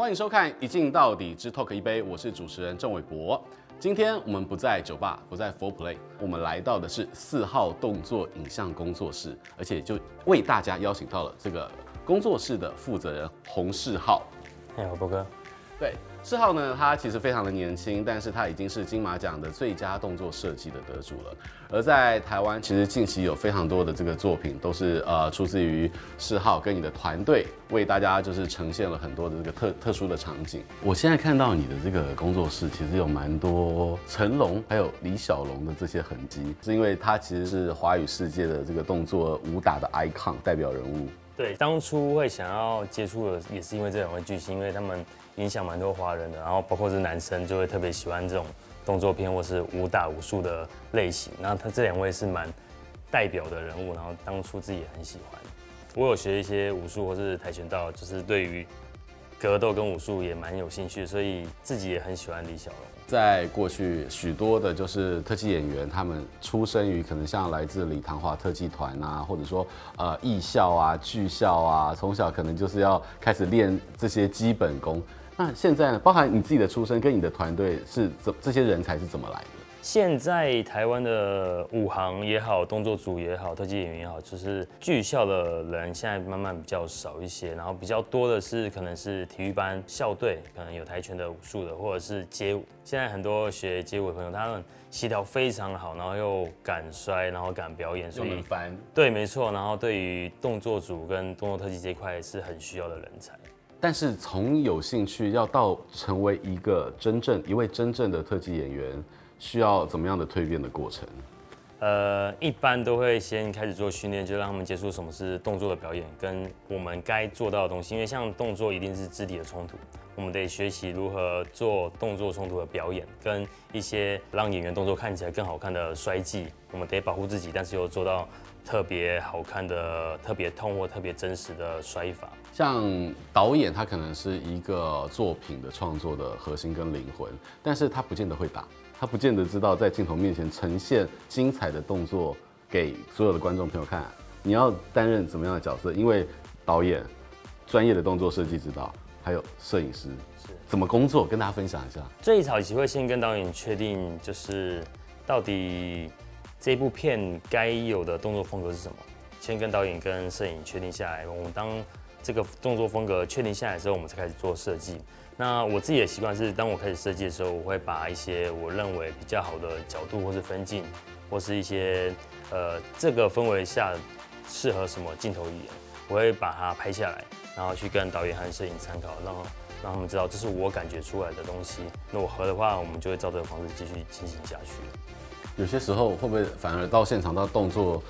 欢迎收看《一镜到底之 Talk 一杯》，我是主持人郑伟博。今天我们不在酒吧，不在 Four Play，我们来到的是四号动作影像工作室，而且就为大家邀请到了这个工作室的负责人洪世浩。你好，博哥。对。世浩呢，他其实非常的年轻，但是他已经是金马奖的最佳动作设计的得主了。而在台湾，其实近期有非常多的这个作品，都是呃出自于世浩跟你的团队为大家就是呈现了很多的这个特特殊的场景。我现在看到你的这个工作室，其实有蛮多成龙还有李小龙的这些痕迹，是因为他其实是华语世界的这个动作武打的 icon 代表人物。对，当初会想要接触的，也是因为这两位巨星，因为他们。影响蛮多华人的，然后包括是男生就会特别喜欢这种动作片或是武打武术的类型。那他这两位是蛮代表的人物，然后当初自己也很喜欢。我有学一些武术或是跆拳道，就是对于格斗跟武术也蛮有兴趣，所以自己也很喜欢李小龙。在过去，许多的就是特技演员，他们出生于可能像来自李唐华特技团啊，或者说呃艺校啊、剧校啊，从小可能就是要开始练这些基本功。那现在呢？包含你自己的出身跟你的团队是怎这些人才是怎么来的？现在台湾的武行也好，动作组也好，特技演员也好，就是剧校的人现在慢慢比较少一些，然后比较多的是可能是体育班校队，可能有跆拳的武术的，或者是街舞。现在很多学街舞的朋友，他们协调非常好，然后又敢摔，然后敢表演，所以对，没错。然后对于动作组跟动作特技这一块是很需要的人才。但是从有兴趣要到成为一个真正一位真正的特技演员，需要怎么样的蜕变的过程？呃，一般都会先开始做训练，就让他们接触什么是动作的表演，跟我们该做到的东西。因为像动作一定是肢体的冲突，我们得学习如何做动作冲突的表演，跟一些让演员动作看起来更好看的摔技。我们得保护自己，但是又做到特别好看的、特别痛或特别真实的摔法。像导演，他可能是一个作品的创作的核心跟灵魂，但是他不见得会打，他不见得知道在镜头面前呈现精彩的动作给所有的观众朋友看。你要担任怎么样的角色？因为导演专业的动作设计指导，还有摄影师怎么工作，跟大家分享一下。最早期会先跟导演确定，就是到底这部片该有的动作风格是什么，先跟导演跟摄影确定下来，我们当。这个动作风格确定下来之后，我们才开始做设计。那我自己的习惯是，当我开始设计的时候，我会把一些我认为比较好的角度，或是分镜，或是一些呃这个氛围下适合什么镜头语言，我会把它拍下来，然后去跟导演和摄影参考，让让他们知道这是我感觉出来的东西。那我合的话，我们就会照这个方式继续进行下去。有些时候会不会反而到现场到动作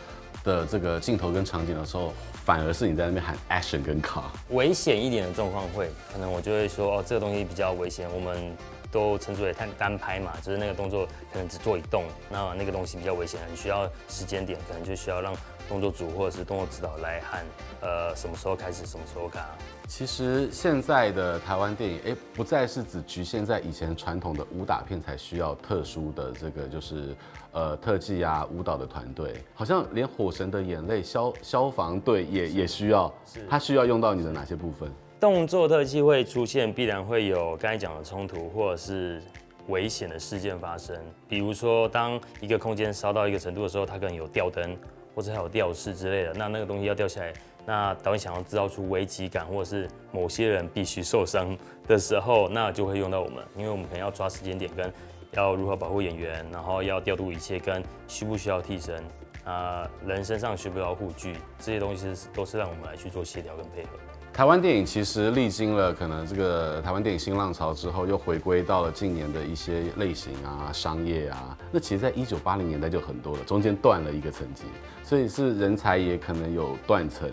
的这个镜头跟场景的时候？反而是你在那边喊 action 跟 car，，危险一点的状况会，可能我就会说哦，这个东西比较危险，我们都称之为单单拍嘛，就是那个动作可能只做一动，那那个东西比较危险，很需要时间点，可能就需要让动作组或者是动作指导来喊，呃，什么时候开始，什么时候卡。其实现在的台湾电影，哎，不再是只局限在以前传统的武打片才需要特殊的这个，就是呃特技啊、舞蹈的团队，好像连《火神的眼泪》消消防队也也需要，它需要用到你的哪些部分？动作特技会出现，必然会有刚才讲的冲突或者是危险的事件发生，比如说当一个空间烧到一个程度的时候，它可能有吊灯或者还有吊饰之类的，那那个东西要吊起来。那导演想要制造出危机感，或者是某些人必须受伤的时候，那就会用到我们，因为我们可能要抓时间点，跟要如何保护演员，然后要调度一切，跟需不需要替身，啊，人身上需不需要护具，这些东西都是让我们来去做协调跟配合。台湾电影其实历经了可能这个台湾电影新浪潮之后，又回归到了近年的一些类型啊、商业啊。那其实，在一九八零年代就很多了，中间断了一个层级，所以是人才也可能有断层。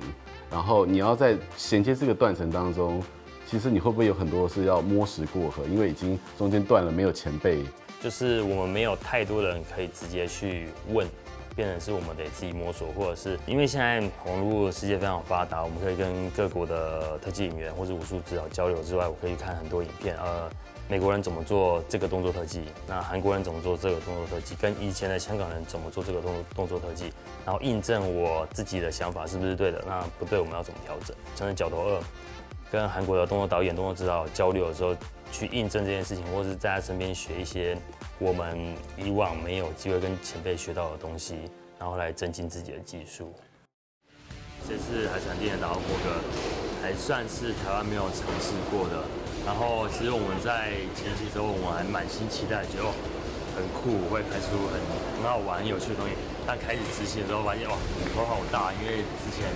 然后你要在衔接这个断层当中，其实你会不会有很多是要摸石过河？因为已经中间断了，没有前辈，就是我们没有太多人可以直接去问。变成是我们得自己摸索，或者是因为现在网络世界非常发达，我们可以跟各国的特技演员或者武术指导交流之外，我可以看很多影片。呃，美国人怎么做这个动作特技？那韩国人怎么做这个动作特技？跟以前的香港人怎么做这个动动作特技？然后印证我自己的想法是不是对的？那不对，我们要怎么调整？像是角头二，跟韩国的动作导演、动作指导交流的时候，去印证这件事情，或是在他身边学一些我们以往没有机会跟前辈学到的东西，然后来增进自己的技术。这次海产店的打捞波格还算是台湾没有尝试过的。然后其实我们在前期的时候，我们还满心期待，觉得很酷，会拍出很很好玩、有趣的东西。但开始执行的时候，发现哇，头好大，因为之前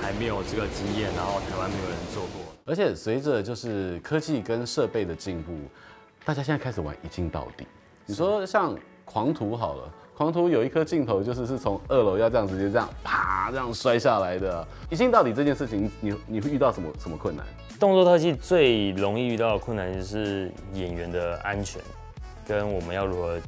还没有这个经验，然后台湾没有人做过。而且随着就是科技跟设备的进步，大家现在开始玩一镜到底。你说像狂徒好了。狂徒有一颗镜头，就是是从二楼要这样直接这样啪这样摔下来的。一镜到底这件事情，你你会遇到什么什么困难？动作特技最容易遇到的困难就是演员的安全，跟我们要如何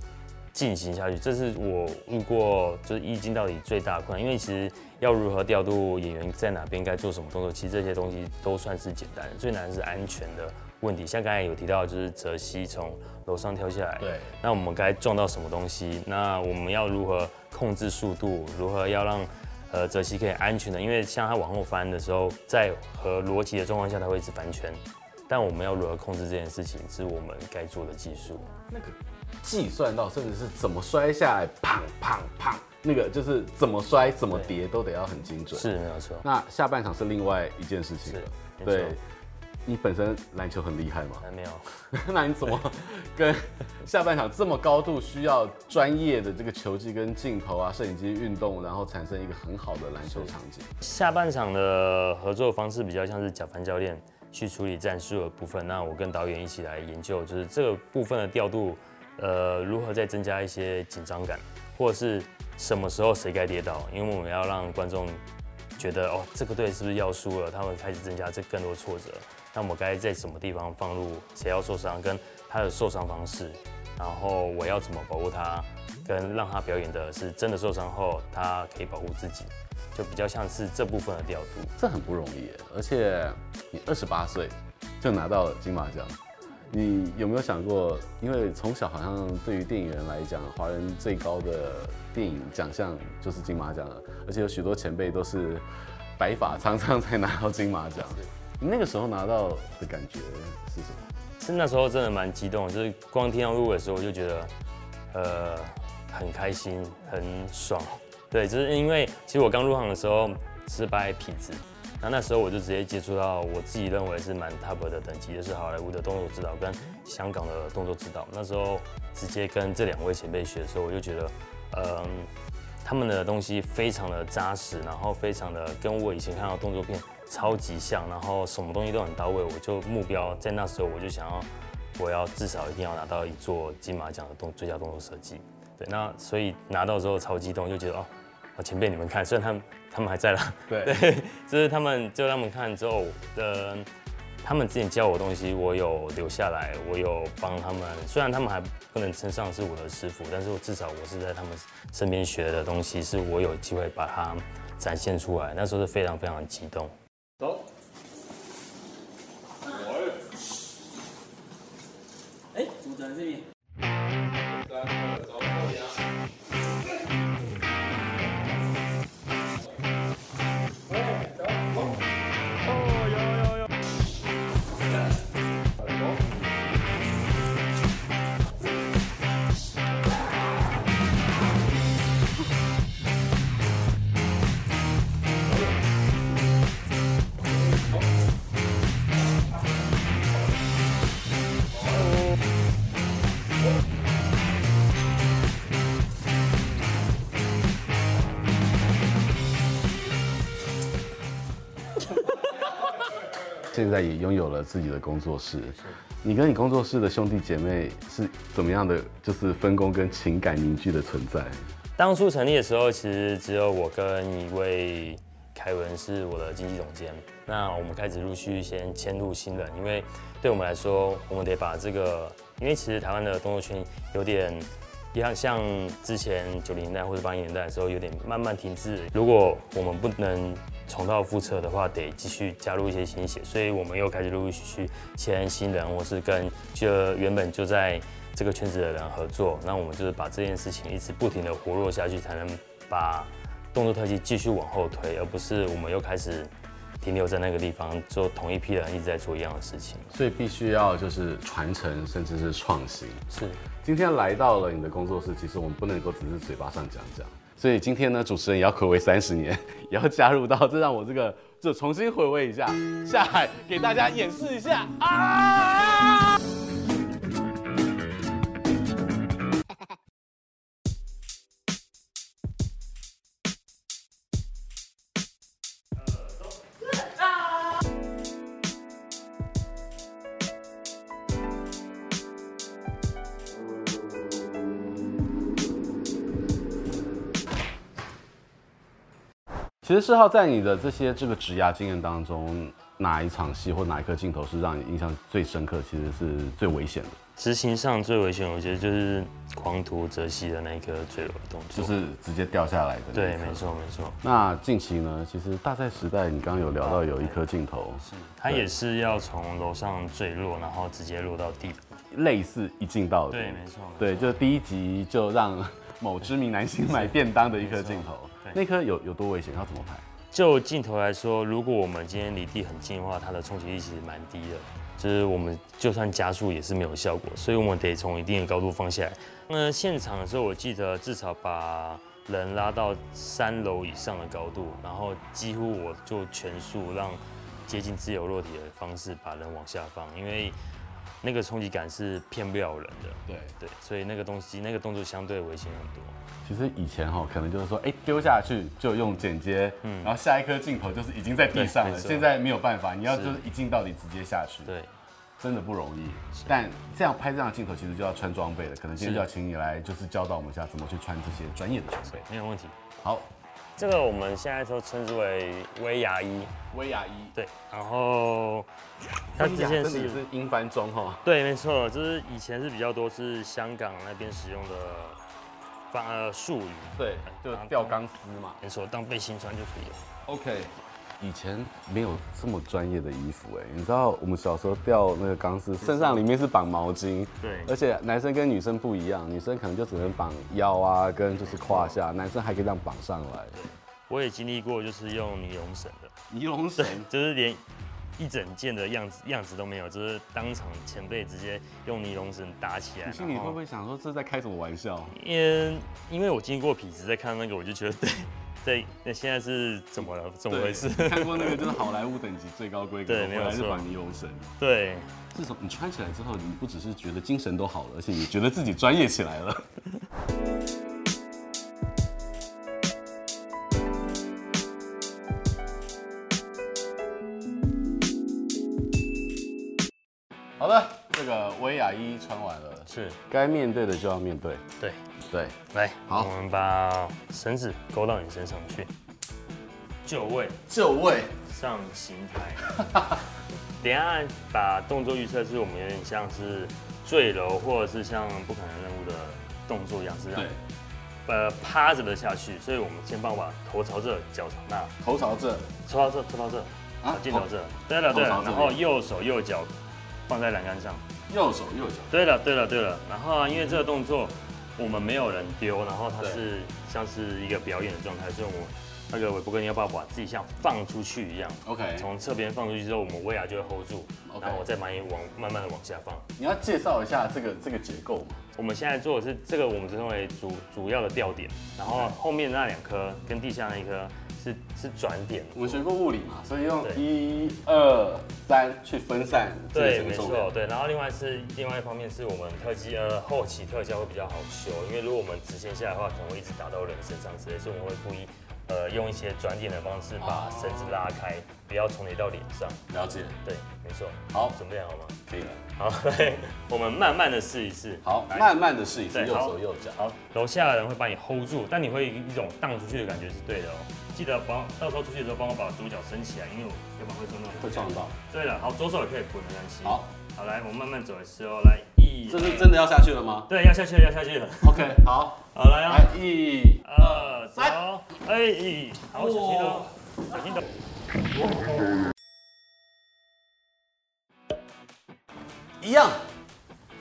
进行下去，这是我遇过就是一镜到底最大的困难。因为其实要如何调度演员在哪边该做什么动作，其实这些东西都算是简单的，最难的是安全的问题。像刚才有提到，就是泽西从楼上跳下来，对，那我们该撞到什么东西？那我们要如何控制速度？如何要让呃泽西可以安全的？因为像他往后翻的时候，在和逻辑的状况下，他会一直翻圈。但我们要如何控制这件事情，是我们该做的技术。那个计算到甚至是怎么摔下来，砰砰砰，那个就是怎么摔怎么跌都得要很精准。是没有错。那下半场是另外一件事情了，对。你本身篮球很厉害吗？还没有。那你怎么跟下半场这么高度需要专业的这个球技跟镜头啊、摄影机运动，然后产生一个很好的篮球场景？下半场的合作方式比较像是贾凡教练去处理战术的部分，那我跟导演一起来研究，就是这个部分的调度，呃，如何再增加一些紧张感，或者是什么时候谁该跌倒，因为我们要让观众觉得哦，这个队是不是要输了？他们开始增加这更多挫折。那我们该在什么地方放入谁要受伤，跟他的受伤方式，然后我要怎么保护他，跟让他表演的是真的受伤后他可以保护自己，就比较像是这部分的调度。这很不容易，而且你二十八岁就拿到了金马奖，你有没有想过？因为从小好像对于电影人来讲，华人最高的电影奖项就是金马奖了，而且有许多前辈都是白发苍苍才拿到金马奖。你那个时候拿到的感觉是什么？是那时候真的蛮激动，就是光听到入围的时候，我就觉得，呃，很开心，很爽。对，就是因为其实我刚入行的时候是拍痞子，那那时候我就直接接触到我自己认为是蛮 top 的等级，就是好莱坞的动作指导跟香港的动作指导。那时候直接跟这两位前辈学的时候，我就觉得，嗯、他们的东西非常的扎实，然后非常的跟我以前看到动作片。超级像，然后什么东西都很到位，我就目标在那时候我就想要，我要至少一定要拿到一座金马奖的动最佳动作设计。对，那所以拿到之后超激动，就觉得哦，前辈你们看，虽然他们他们还在啦，对，对，就是他们就他们看之后，呃，他们之前教我的东西，我有留下来，我有帮他们，虽然他们还不能称上是我的师傅，但是我至少我是在他们身边学的东西，是我有机会把它展现出来，那时候是非常非常的激动。现在也拥有了自己的工作室，你跟你工作室的兄弟姐妹是怎么样的？就是分工跟情感凝聚的存在。当初成立的时候，其实只有我跟一位凯文是我的经纪总监。那我们开始陆续先迁入新人，因为对我们来说，我们得把这个，因为其实台湾的动作圈有点，像像之前九零年代或者八零年代的时候，有点慢慢停滞。如果我们不能重蹈覆辙的话，得继续加入一些新血，所以我们又开始陆陆续续签新人，或是跟就原本就在这个圈子的人合作。那我们就是把这件事情一直不停的活络下去，才能把动作特技继续往后推，而不是我们又开始停留在那个地方，做同一批人一直在做一样的事情，所以必须要就是传承，甚至是创新。是，今天来到了你的工作室，其实我们不能够只是嘴巴上讲讲。所以今天呢，主持人也要回味三十年，也要加入到，这让我这个这重新回味一下，下海给大家演示一下啊！其实世浩在你的这些这个职涯经验当中，哪一场戏或哪一颗镜头是让你印象最深刻？其实是最危险的。执行上最危险，我觉得就是狂徒泽西的那一颗坠楼的动作，就是直接掉下来的。对，没错没错。那近期呢？其实大赛时代，你刚刚有聊到有一颗镜头，是它也是要从楼上坠落，然后直接落到地，类似一镜到底。对，没错。对，就第一集就让某知名男星买便当的一颗镜头。那颗有有多危险？要怎么拍？就镜头来说，如果我们今天离地很近的话，它的冲击力其实蛮低的，就是我们就算加速也是没有效果，所以我们得从一定的高度放下来。那现场的时候，我记得至少把人拉到三楼以上的高度，然后几乎我做全速让接近自由落体的方式把人往下放，因为那个冲击感是骗不了人的。对对，所以那个东西那个动作相对危险很多。其实以前哈，可能就是说，哎，丢下去就用剪接，嗯，然后下一颗镜头就是已经在地上了。现在没有办法，你要就是一镜到底直接下去，对，真的不容易。但这样拍这样的镜头，其实就要穿装备了。可能今天就要请你来，就是教导我们一下怎么去穿这些专业的装备。没有问题。好，这个我们现在都称之为威牙衣。威牙衣，对。然后它之前是是英翻中哈。对，没错，就是以前是比较多是香港那边使用的。呃，术语对，就吊钢丝嘛，没错，当背心穿就可以了。OK，以前没有这么专业的衣服哎，你知道我们小时候吊那个钢丝，身上里面是绑毛巾，对，而且男生跟女生不一样，女生可能就只能绑腰啊，跟就是胯下，男生还可以这样绑上来。对，我也经历过，就是用尼龙绳的，尼龙绳就是连。一整件的样子样子都没有，就是当场前辈直接用尼龙绳打起来。你心里会不会想说这是在开什么玩笑？因因为我经过痞子在看那个，我就觉得对，在那现在是怎么了？怎么回事？看过那个就是好莱坞等级最高规格，对，没有是绑尼龙绳。对，自从你穿起来之后，你不只是觉得精神都好了，而且你觉得自己专业起来了。好的，这个威亚衣穿完了，是该面对的就要面对。对对，来，好，我们把绳子勾到你身上去，就位，就位，上刑台。等下把动作预测是我们有点像是坠楼，或者是像不可能任务的动作一样，是这样。对，呃，趴着的下去，所以我们先帮我把头朝这，脚朝那，头朝这，头朝这，头朝这，啊，镜头这，对了对了，然后右手右脚。放在栏杆上，右手右脚。对了对了对了，然后啊，因为这个动作我们没有人丢，然后它是像是一个表演的状态，所以我们那个韦伯哥你要不要把自己像放出去一样？OK。从侧边放出去之后，我们威亚就会 hold 住，okay. 然后我再把你往慢慢的往下放。你要介绍一下这个这个结构吗？我们现在做的是这个，我们称为主主要的吊点，然后后面那两颗跟地下那一颗。是是转点，我们学过物理嘛，所以用一二三去分散。对，没错，对。然后另外是另外一方面是我们特技呃后期特效会比较好修，因为如果我们直线下来的话，可能会一直打到人身上之类，所以我们会故意呃用一些转点的方式把绳子拉开，不要重叠到脸上。了解，对，没错。好，准备好吗？可以了。好，我们慢慢的试一试。好，慢慢的试一试，右手右脚。好，楼下的人会把你 hold 住，但你会一种荡出去的感觉是对的哦。记得帮到时候出去的时候帮我把左脚伸起来，因为我要不然会撞到。会撞到。对了，好，左手也可以滚没关系。好，好来，我们慢慢走的时候来，一，这是真的要下去了吗？对，要下去了，要下去了。OK，好，好来啊，一、二、三，哎，好，小心哦，小心的。一样，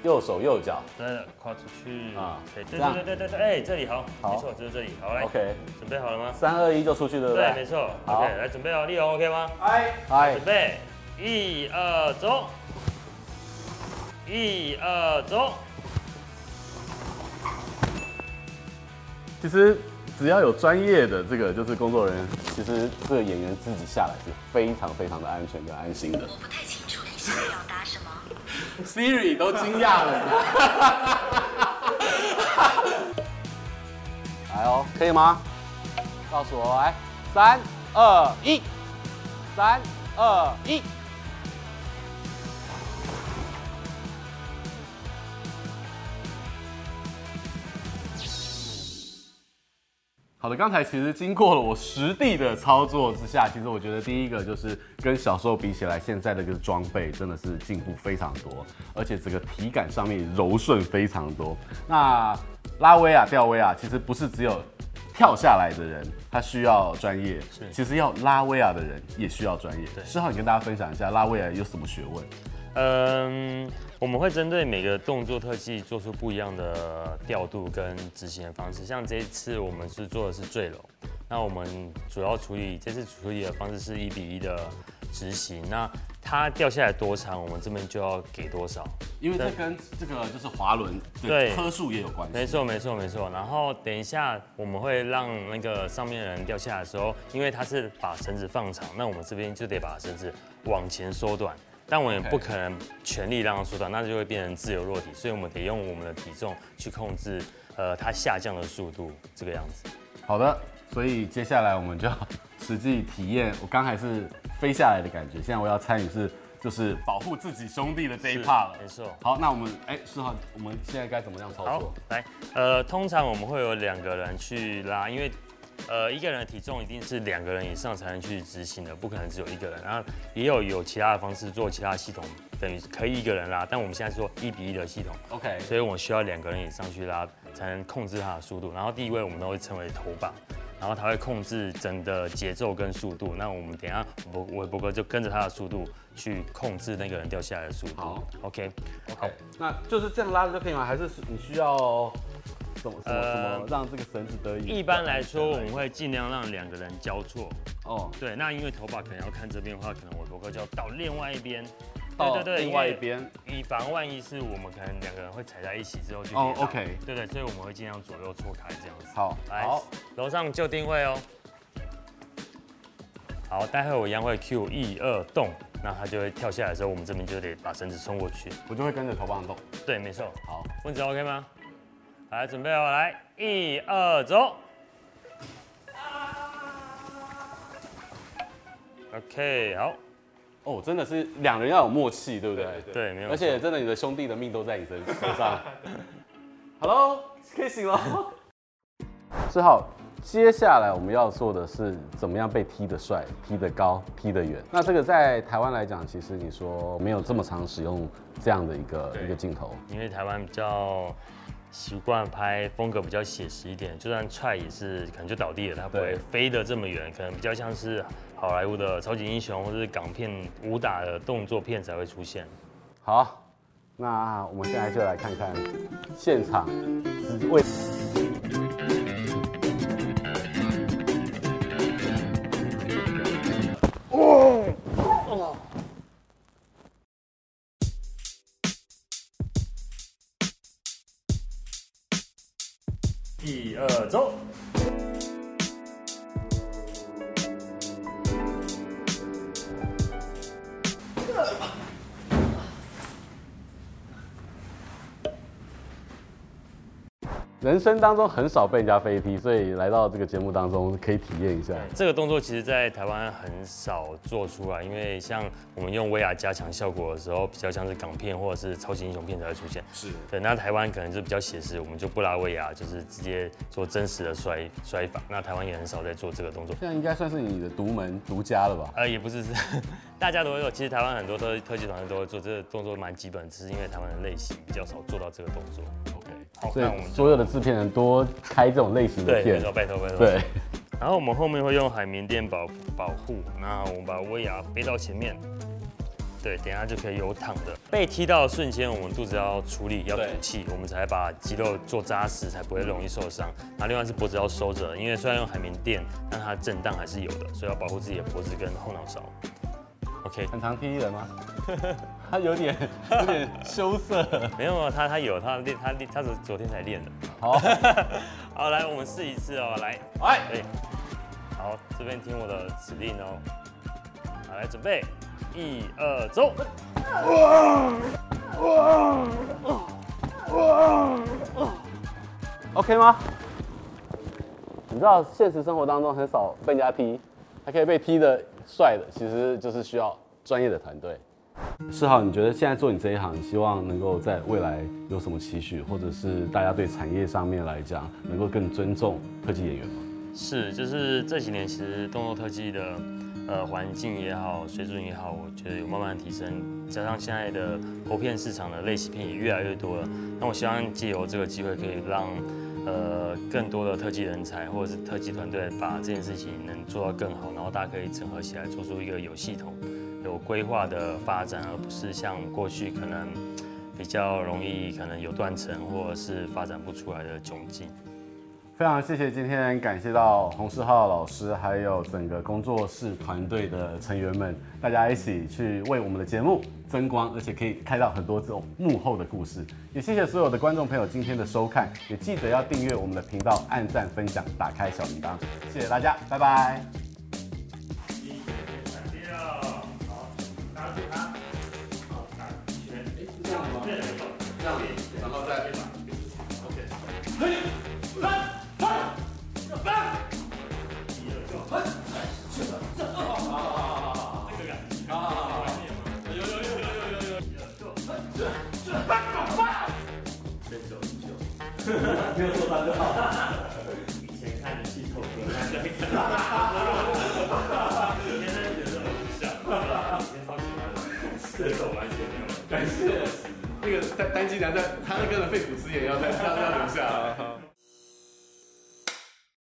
右手右脚，对的，跨出去啊对对对对对对，哎，这里好，好没错，就是这里，好来 OK，准备好了吗？三二一就出去，对不对，对？没错好，OK，来准备哦，立龙 OK 吗？哎，哎准，备，一二走，一二走，其实只要有专业的这个就是工作人员，其实这个演员自己下来是非常非常的安全跟安心的。我不太清楚你想表达什么。Siri 都惊讶了。来哦，可以吗？告诉我，来，三二一，三二一。好的，刚才其实经过了我实地的操作之下，其实我觉得第一个就是跟小时候比起来，现在的这个装备真的是进步非常多，而且整个体感上面柔顺非常多。那拉威亚、吊威亚其实不是只有跳下来的人他需要专业，其实要拉威亚的人也需要专业。诗皓，你跟大家分享一下拉威亚有什么学问？嗯，我们会针对每个动作特技做出不一样的调度跟执行的方式。像这一次我们是做的是坠楼，那我们主要处理这次处理的方式是一比一的执行。那它掉下来多长，我们这边就要给多少。因为这跟这个就是滑轮对颗数也有关系。没错，没错，没错。然后等一下我们会让那个上面的人掉下来的时候，因为他是把绳子放长，那我们这边就得把绳子往前缩短。但我也不可能全力让它缩短，那就会变成自由落体，所以我们得用我们的体重去控制，呃，它下降的速度，这个样子。好的，所以接下来我们就要 实际体验。我刚才是飞下来的感觉，现在我要参与是就是保护自己兄弟的这一 part 了。没错。好，那我们哎，诗皓，我们现在该怎么样操作？，来，呃，通常我们会有两个人去拉，因为。呃，一个人的体重一定是两个人以上才能去执行的，不可能只有一个人。然后也有有其他的方式做其他系统，等于可以一个人拉，但我们现在是做一比一的系统。OK，所以我需要两个人以上去拉，才能控制它的速度。然后第一位我们都会称为头把，然后他会控制整个节奏跟速度。那我们等一下我韦伯哥就跟着他的速度去控制那个人掉下来的速度。好，OK，OK，那就是这样拉着就可以吗？还是你需要什让这个绳子得以？一般来说我们会尽量让两个人交错。哦，对，那因为头发可能要看这边的话，可能我头哥就要到另外一边。到对对对，另外一边。以防万一是我们可能两个人会踩在一起之后就哦 OK 对对，所以我们会尽量左右错开这样子。好，来好，楼上就定位哦。好，待会我一样会 Q 一二动，那它就会跳下来的时候，我们这边就得把绳子冲过去。我就会跟着头棒动。对，没错。好，问题 OK 吗？来，准备哦，来，一二走。OK，好，哦，真的是两人要有默契，对不对？对，没有。而且真的，你的兄弟的命都在你身手上。Hello，可以醒了。志浩，接下来我们要做的是怎么样被踢得帅、踢得高、踢得远。那这个在台湾来讲，其实你说没有这么常使用这样的一个一个镜头。因为台湾比较习惯拍风格比较写实一点，就算踹也是可能就倒地了，它不会飞得这么远，可能比较像是好莱坞的超级英雄或者是港片武打的动作片才会出现。好，那我们现在就来看看现场为。一二人生当中很少被人家飞踢，所以来到这个节目当中可以体验一下。这个动作其实，在台湾很少做出来，因为像我们用威亚加强效果的时候，比较像是港片或者是超级英雄片才会出现。是对，那台湾可能就比较写实，我们就不拉威亚，就是直接做真实的摔摔法。那台湾也很少在做这个动作。现在应该算是你的独门独家了吧？呃，也不是，是 大家都会做。其实台湾很多特特技团队都会做这个动作，蛮基本，只是因为台湾的类型比较少做到这个动作。所以我们所有的制片人多开这种类型的，片拜。托拜托拜托。对，然后我们后面会用海绵垫保保护，那我们把威亚背到前面，对，等一下就可以有躺的。被踢到的瞬间，我们肚子要处理，要吐气，我们才把肌肉做扎实，才不会容易受伤。那另外是脖子要收着，因为虽然用海绵垫，但它震荡还是有的，所以要保护自己的脖子跟后脑勺。OK，很常踢人吗？他有点有点羞涩。没有啊，他他有他练他练他是昨天才练的。好，好，来我们试一次哦，来，哎，好，这边听我的指令哦，好，来准备，一二走。哇哇哇 OK 吗？你知道现实生活当中很少被人家踢，还可以被踢得帅的，其实就是需要专业的团队。世豪，你觉得现在做你这一行，你希望能够在未来有什么期许，或者是大家对产业上面来讲，能够更尊重特技演员吗？是，就是这几年其实动作特技的。呃，环境也好，水准也好，我觉得有慢慢提升。加上现在的国片市场的类型片也越来越多了，那我希望借由这个机会，可以让呃更多的特技人才或者是特技团队把这件事情能做到更好，然后大家可以整合起来，做出一个有系统、有规划的发展，而不是像过去可能比较容易可能有断层或者是发展不出来的窘境。非常谢谢今天感谢到洪世浩老师，还有整个工作室团队的成员们，大家一起去为我们的节目增光，而且可以看到很多这种幕后的故事。也谢谢所有的观众朋友今天的收看，也记得要订阅我们的频道，按赞、分享、打开小铃铛。谢谢大家，拜拜。